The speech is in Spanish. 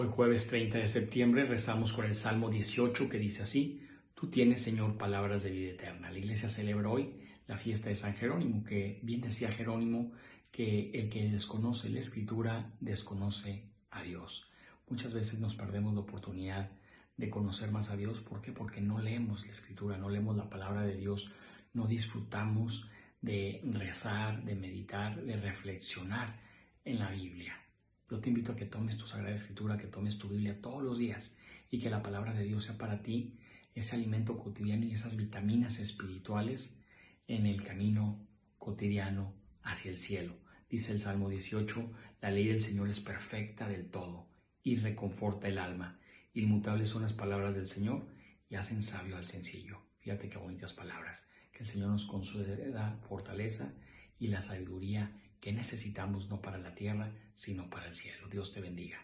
Hoy jueves 30 de septiembre rezamos con el Salmo 18 que dice así, Tú tienes, Señor, palabras de vida eterna. La iglesia celebra hoy la fiesta de San Jerónimo, que bien decía Jerónimo que el que desconoce la escritura desconoce a Dios. Muchas veces nos perdemos la oportunidad de conocer más a Dios. ¿Por qué? Porque no leemos la escritura, no leemos la palabra de Dios, no disfrutamos de rezar, de meditar, de reflexionar en la Biblia. Yo te invito a que tomes tu Sagrada Escritura, que tomes tu Biblia todos los días y que la palabra de Dios sea para ti ese alimento cotidiano y esas vitaminas espirituales en el camino cotidiano hacia el cielo. Dice el Salmo 18, la ley del Señor es perfecta del todo y reconforta el alma. Inmutables son las palabras del Señor y hacen sabio al sencillo. Fíjate qué bonitas palabras. Que el Señor nos conceda fortaleza y la sabiduría que necesitamos no para la tierra, sino para el cielo. Dios te bendiga.